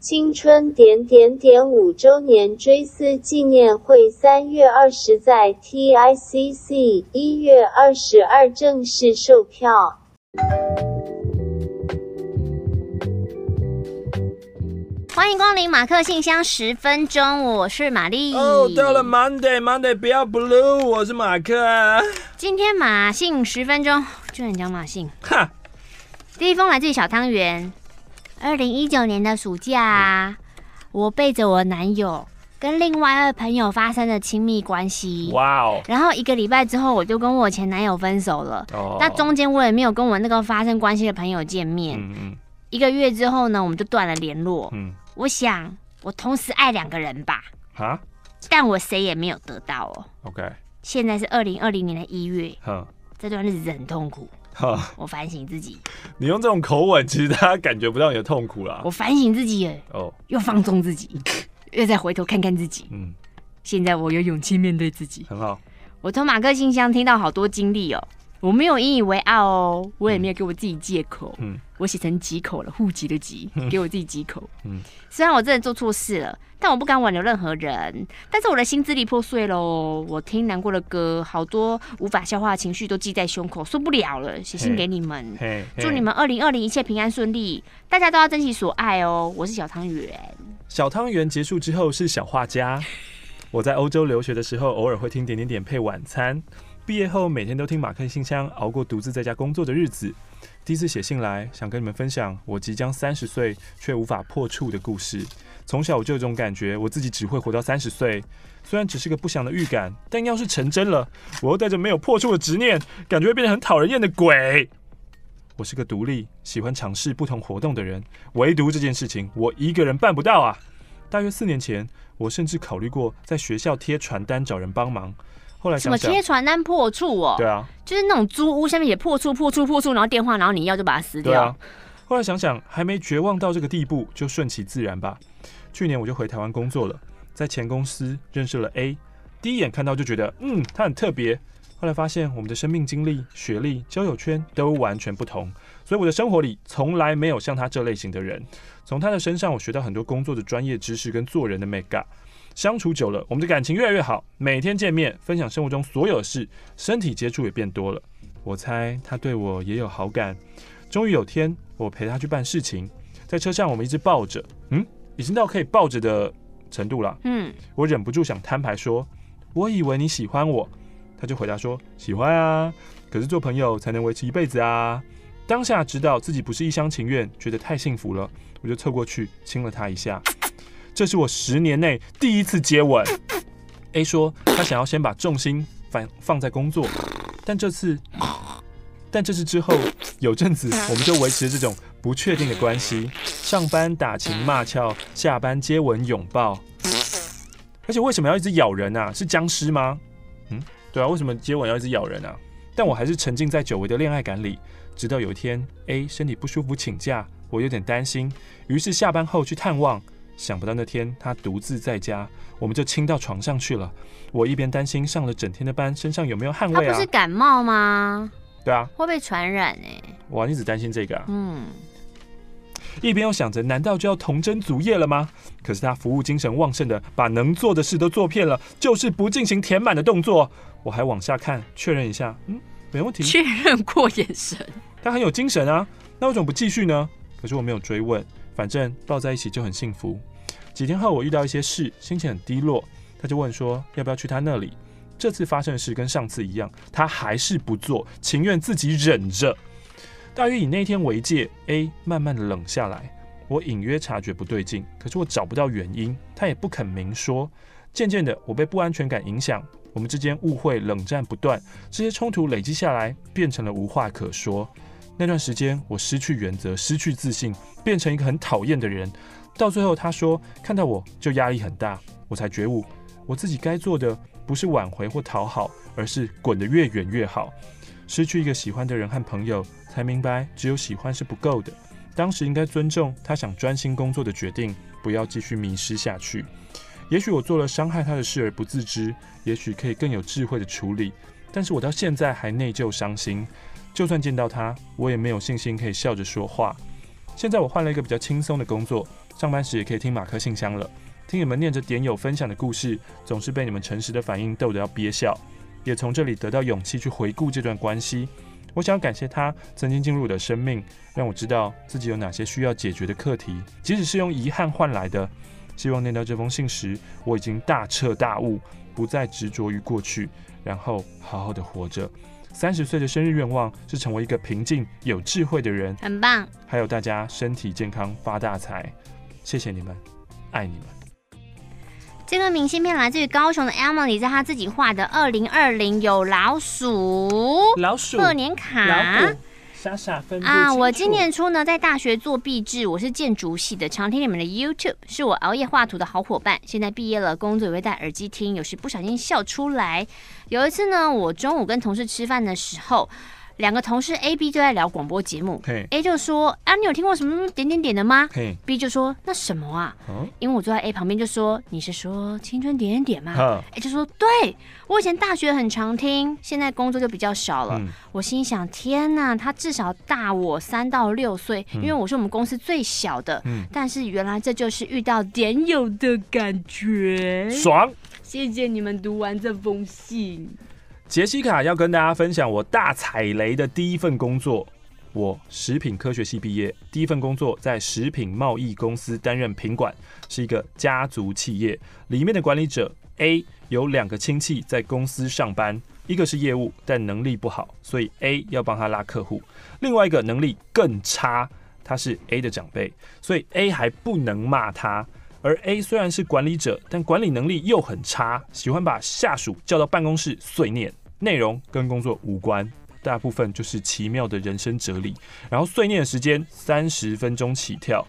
青春点点点五周年追思纪念会三月二十在 TICC，一月二十二正式售票。欢迎光临马克信箱十分钟，我是玛丽。哦，到了 Monday，Monday 不要 Blue，我是马克啊。今天马信十分钟，就你讲马信。哈，第一封来自小汤圆。二零一九年的暑假，我背着我男友跟另外一位朋友发生了亲密关系。哇哦！然后一个礼拜之后，我就跟我前男友分手了。哦。那中间我也没有跟我那个发生关系的朋友见面。嗯嗯。一个月之后呢，我们就断了联络。嗯。我想，我同时爱两个人吧。哈？但我谁也没有得到哦。OK。现在是二零二零年的一月。哼。这段日子很痛苦。我反省自己。你用这种口吻，其实大家感觉不到你的痛苦啦。我反省自己耶，哦，又放纵自己，又再回头看看自己。嗯，现在我有勇气面对自己，很好。我从马克信箱听到好多经历哦。我没有引以为傲哦，我也没有给我自己借口。嗯，我写成几口了，户籍的籍，给我自己几口。嗯，虽然我真的做错事了，但我不敢挽留任何人。但是我的心支离破碎喽，我听难过的歌，好多无法消化的情绪都记在胸口，受不了了，写信给你们，祝你们二零二零一切平安顺利，大家都要珍惜所爱哦。我是小汤圆。小汤圆结束之后是小画家。我在欧洲留学的时候，偶尔会听点点点配晚餐。毕业后每天都听马克信箱，熬过独自在家工作的日子。第一次写信来，想跟你们分享我即将三十岁却无法破处的故事。从小我就有种感觉，我自己只会活到三十岁。虽然只是个不祥的预感，但要是成真了，我又带着没有破处的执念，感觉会变得很讨人厌的鬼。我是个独立、喜欢尝试不同活动的人，唯独这件事情我一个人办不到啊！大约四年前，我甚至考虑过在学校贴传单找人帮忙。后来想想什么贴传单破处哦？对啊，就是那种租屋下面也破处破处破处，然后电话，然后你要就把它撕掉。对啊。后来想想还没绝望到这个地步，就顺其自然吧。去年我就回台湾工作了，在前公司认识了 A，第一眼看到就觉得嗯，他很特别。后来发现我们的生命经历、学历、交友圈都完全不同，所以我的生活里从来没有像他这类型的人。从他的身上我学到很多工作的专业知识跟做人的美感。相处久了，我们的感情越来越好，每天见面，分享生活中所有事，身体接触也变多了。我猜他对我也有好感。终于有天，我陪他去办事情，在车上我们一直抱着，嗯，已经到可以抱着的程度了。嗯，我忍不住想摊牌说，我以为你喜欢我。他就回答说，喜欢啊，可是做朋友才能维持一辈子啊。当下知道自己不是一厢情愿，觉得太幸福了，我就凑过去亲了他一下。这是我十年内第一次接吻。A 说他想要先把重心放放在工作，但这次，但这次之后有阵子我们就维持这种不确定的关系，上班打情骂俏，下班接吻拥抱。而且为什么要一直咬人啊？是僵尸吗？嗯，对啊，为什么接吻要一直咬人啊？但我还是沉浸在久违的恋爱感里，直到有一天 A 身体不舒服请假，我有点担心，于是下班后去探望。想不到那天他独自在家，我们就亲到床上去了。我一边担心上了整天的班，身上有没有汗味啊？他不是感冒吗？对啊，会被传染哎。哇，你只担心这个啊？嗯。一边又想着，难道就要童真足业了吗？可是他服务精神旺盛的，把能做的事都做遍了，就是不进行填满的动作。我还往下看，确认一下，嗯，没问题。确认过眼神，他很有精神啊。那为什么不继续呢？可是我没有追问。反正抱在一起就很幸福。几天后，我遇到一些事，心情很低落。他就问说，要不要去他那里？这次发生的事跟上次一样，他还是不做，情愿自己忍着。大约以那天为界，A 慢慢的冷下来。我隐约察觉不对劲，可是我找不到原因，他也不肯明说。渐渐的，我被不安全感影响，我们之间误会、冷战不断，这些冲突累积下来，变成了无话可说。那段时间，我失去原则，失去自信，变成一个很讨厌的人。到最后，他说看到我就压力很大，我才觉悟，我自己该做的不是挽回或讨好，而是滚得越远越好。失去一个喜欢的人和朋友，才明白只有喜欢是不够的。当时应该尊重他想专心工作的决定，不要继续迷失下去。也许我做了伤害他的事而不自知，也许可以更有智慧的处理，但是我到现在还内疚伤心。就算见到他，我也没有信心可以笑着说话。现在我换了一个比较轻松的工作，上班时也可以听马克信箱了。听你们念着点友分享的故事，总是被你们诚实的反应逗得要憋笑，也从这里得到勇气去回顾这段关系。我想要感谢他曾经进入我的生命，让我知道自己有哪些需要解决的课题，即使是用遗憾换来的。希望念到这封信时，我已经大彻大悟，不再执着于过去，然后好好的活着。三十岁的生日愿望是成为一个平静、有智慧的人，很棒。还有大家身体健康、发大财，谢谢你们，爱你们。这个明信片来自于高雄的 Emily，在她自己画的二零二零有老鼠、老鼠贺年卡。傻傻分啊！我今年初呢，在大学做毕制，我是建筑系的，常听你们的 YouTube，是我熬夜画图的好伙伴。现在毕业了，工作也会戴耳机听，有时不小心笑出来。有一次呢，我中午跟同事吃饭的时候。两个同事 A、B 就在聊广播节目。A 就说：“啊，你有听过什么点点点的吗？”B 就说：“那什么啊？”因为我坐在 A 旁边，就说：“你是说青春点点点吗？”A 就说：“对，我以前大学很常听，现在工作就比较少了。”我心想：“天哪，他至少大我三到六岁，因为我是我们公司最小的。”但是原来这就是遇到点友的感觉，爽！谢谢你们读完这封信。杰西卡要跟大家分享我大踩雷的第一份工作。我食品科学系毕业，第一份工作在食品贸易公司担任品管，是一个家族企业。里面的管理者 A 有两个亲戚在公司上班，一个是业务，但能力不好，所以 A 要帮他拉客户；另外一个能力更差，他是 A 的长辈，所以 A 还不能骂他。而 A 虽然是管理者，但管理能力又很差，喜欢把下属叫到办公室碎念，内容跟工作无关，大部分就是奇妙的人生哲理。然后碎念时间三十分钟起跳。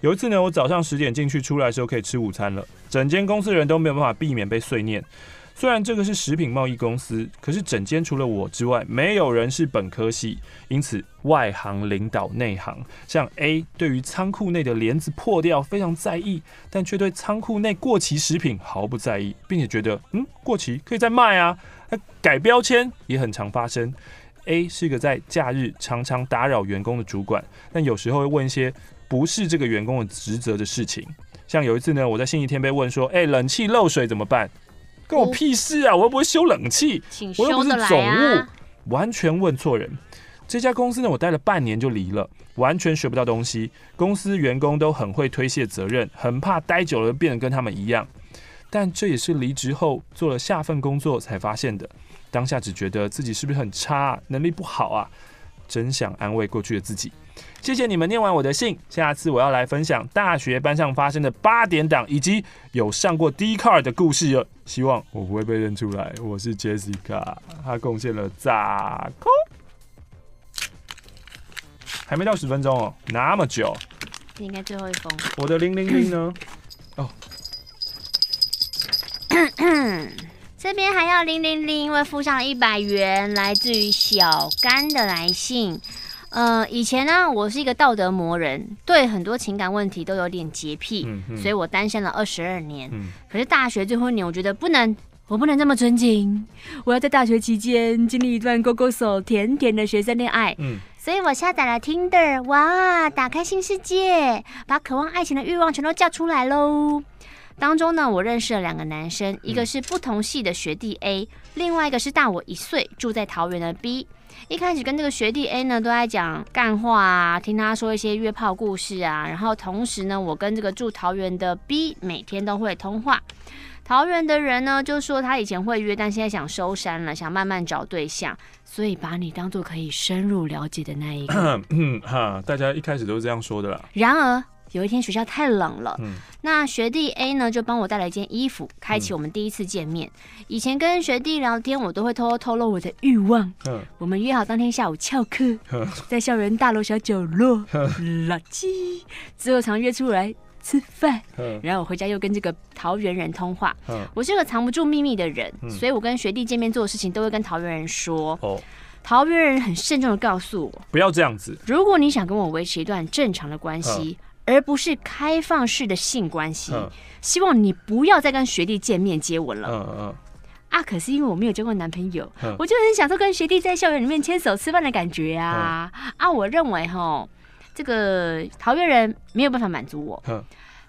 有一次呢，我早上十点进去，出来的时候可以吃午餐了，整间公司的人都没有办法避免被碎念。虽然这个是食品贸易公司，可是整间除了我之外，没有人是本科系，因此外行领导内行。像 A 对于仓库内的帘子破掉非常在意，但却对仓库内过期食品毫不在意，并且觉得嗯过期可以再卖啊。那改标签也很常发生。A 是一个在假日常常打扰员工的主管，但有时候会问一些不是这个员工的职责的事情。像有一次呢，我在星期天被问说，哎，冷气漏水怎么办？关我屁事啊！我又不会修冷气，我又不是总务，完全问错人。这家公司呢，我待了半年就离了，完全学不到东西。公司员工都很会推卸责任，很怕待久了变得跟他们一样。但这也是离职后做了下份工作才发现的。当下只觉得自己是不是很差，能力不好啊？真想安慰过去的自己。谢谢你们念完我的信，下次我要来分享大学班上发生的八点档以及有上过 Dcard 的故事了。希望我不会被认出来，我是 Jessica，她贡献了炸空，还没到十分钟哦，那么久，应该最后一封。我的零零零呢？哦，这边还要零零零，因为附上了一百元，来自于小甘的来信。呃，以前呢，我是一个道德魔人，对很多情感问题都有点洁癖，所以我单身了二十二年。嗯、可是大学最后一年，我觉得不能，我不能这么纯情，我要在大学期间经历一段勾勾手、甜甜的学生恋爱。嗯、所以我下载了 Tinder，哇，打开新世界，把渴望爱情的欲望全都叫出来喽。当中呢，我认识了两个男生，一个是不同系的学弟 A，另外一个是大我一岁，住在桃园的 B。一开始跟这个学弟 A 呢都在讲干话啊，听他说一些约炮故事啊，然后同时呢，我跟这个住桃园的 B 每天都会通话。桃园的人呢就说他以前会约，但现在想收山了，想慢慢找对象，所以把你当做可以深入了解的那一个。嗯 哈，大家一开始都是这样说的啦。然而。有一天学校太冷了，嗯、那学弟 A 呢就帮我带了一件衣服，开启我们第一次见面。嗯、以前跟学弟聊天，我都会偷偷透露我的欲望。嗯、我们约好当天下午翘课，嗯、在校园大楼小角落，嗯、垃圾。之后常约出来吃饭，嗯、然后我回家又跟这个桃园人通话。嗯、我是个藏不住秘密的人，嗯、所以我跟学弟见面做的事情都会跟桃园人说。哦、桃园人很慎重的告诉我，不要这样子。如果你想跟我维持一段正常的关系。嗯而不是开放式的性关系，嗯、希望你不要再跟学弟见面接吻了。嗯嗯。啊，可是因为我没有交过男朋友，嗯、我就很享受跟学弟在校园里面牵手吃饭的感觉啊。嗯、啊，我认为哈，这个桃园人没有办法满足我。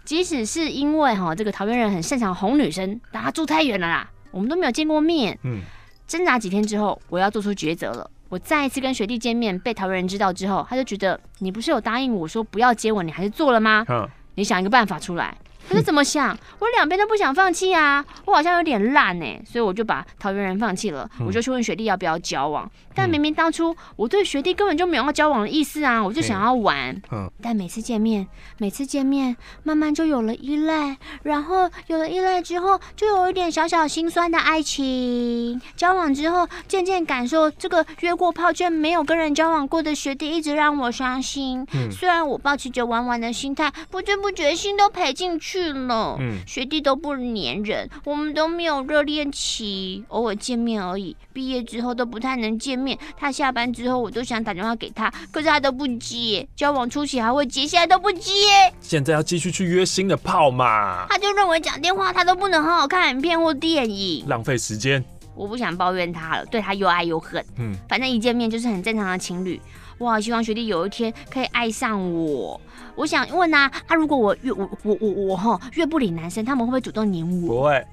即使是因为哈，这个桃园人很擅长哄女生，但他住太远了啦，我们都没有见过面。嗯，挣扎几天之后，我要做出抉择了。我再一次跟学弟见面，被桃园人知道之后，他就觉得你不是有答应我说不要接我，你还是做了吗？嗯，你想一个办法出来。他是怎么想？我两边都不想放弃啊，我好像有点烂哎，所以我就把桃园人放弃了，我就去问学弟要不要交往。但明明当初我对学弟根本就没有要交往的意思啊，我就想要玩。但每次见面，每次见面，慢慢就有了依赖，然后有了依赖之后，就有一点小小心酸的爱情。交往之后，渐渐感受这个约过炮却没有跟人交往过的学弟，一直让我伤心。虽然我抱持着玩玩的心态，不知不觉心都赔进去。去了，嗯，学弟都不粘人，我们都没有热恋期，偶尔见面而已。毕业之后都不太能见面，他下班之后我都想打电话给他，可是他都不接。交往初期还会接，现在都不接。现在要继续去约新的炮嘛？他就认为讲电话他都不能好好看影片或电影，浪费时间。我不想抱怨他了，对他又爱又恨。嗯，反正一见面就是很正常的情侣。哇希望学弟有一天可以爱上我。我想问呐，啊，如果我越我我我我哈越不理男生，他们会不会主动黏我？不会，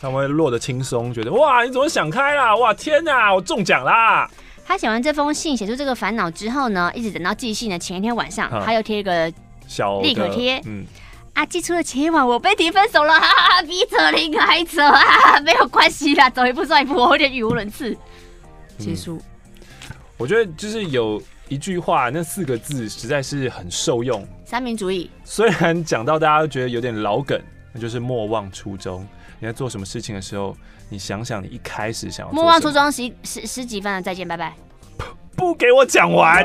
他们会落得轻松，觉得哇，你怎么想开啦？哇，天哪，我中奖啦！他写完这封信，写出这个烦恼之后呢，一直等到寄信的前一天晚上，他又贴一个小立可贴，嗯，啊，寄出的前一晚我被提分手了，哈哈，比扯铃还扯啊，没有关系啦，走一步算一步，我有点语无伦次。结束。我觉得就是有。一句话，那四个字实在是很受用。三民主义，虽然讲到大家都觉得有点老梗，那就是莫忘初衷。你在做什么事情的时候，你想想你一开始想要。莫忘初衷，十十十几分了，再见，拜拜。不给我讲完。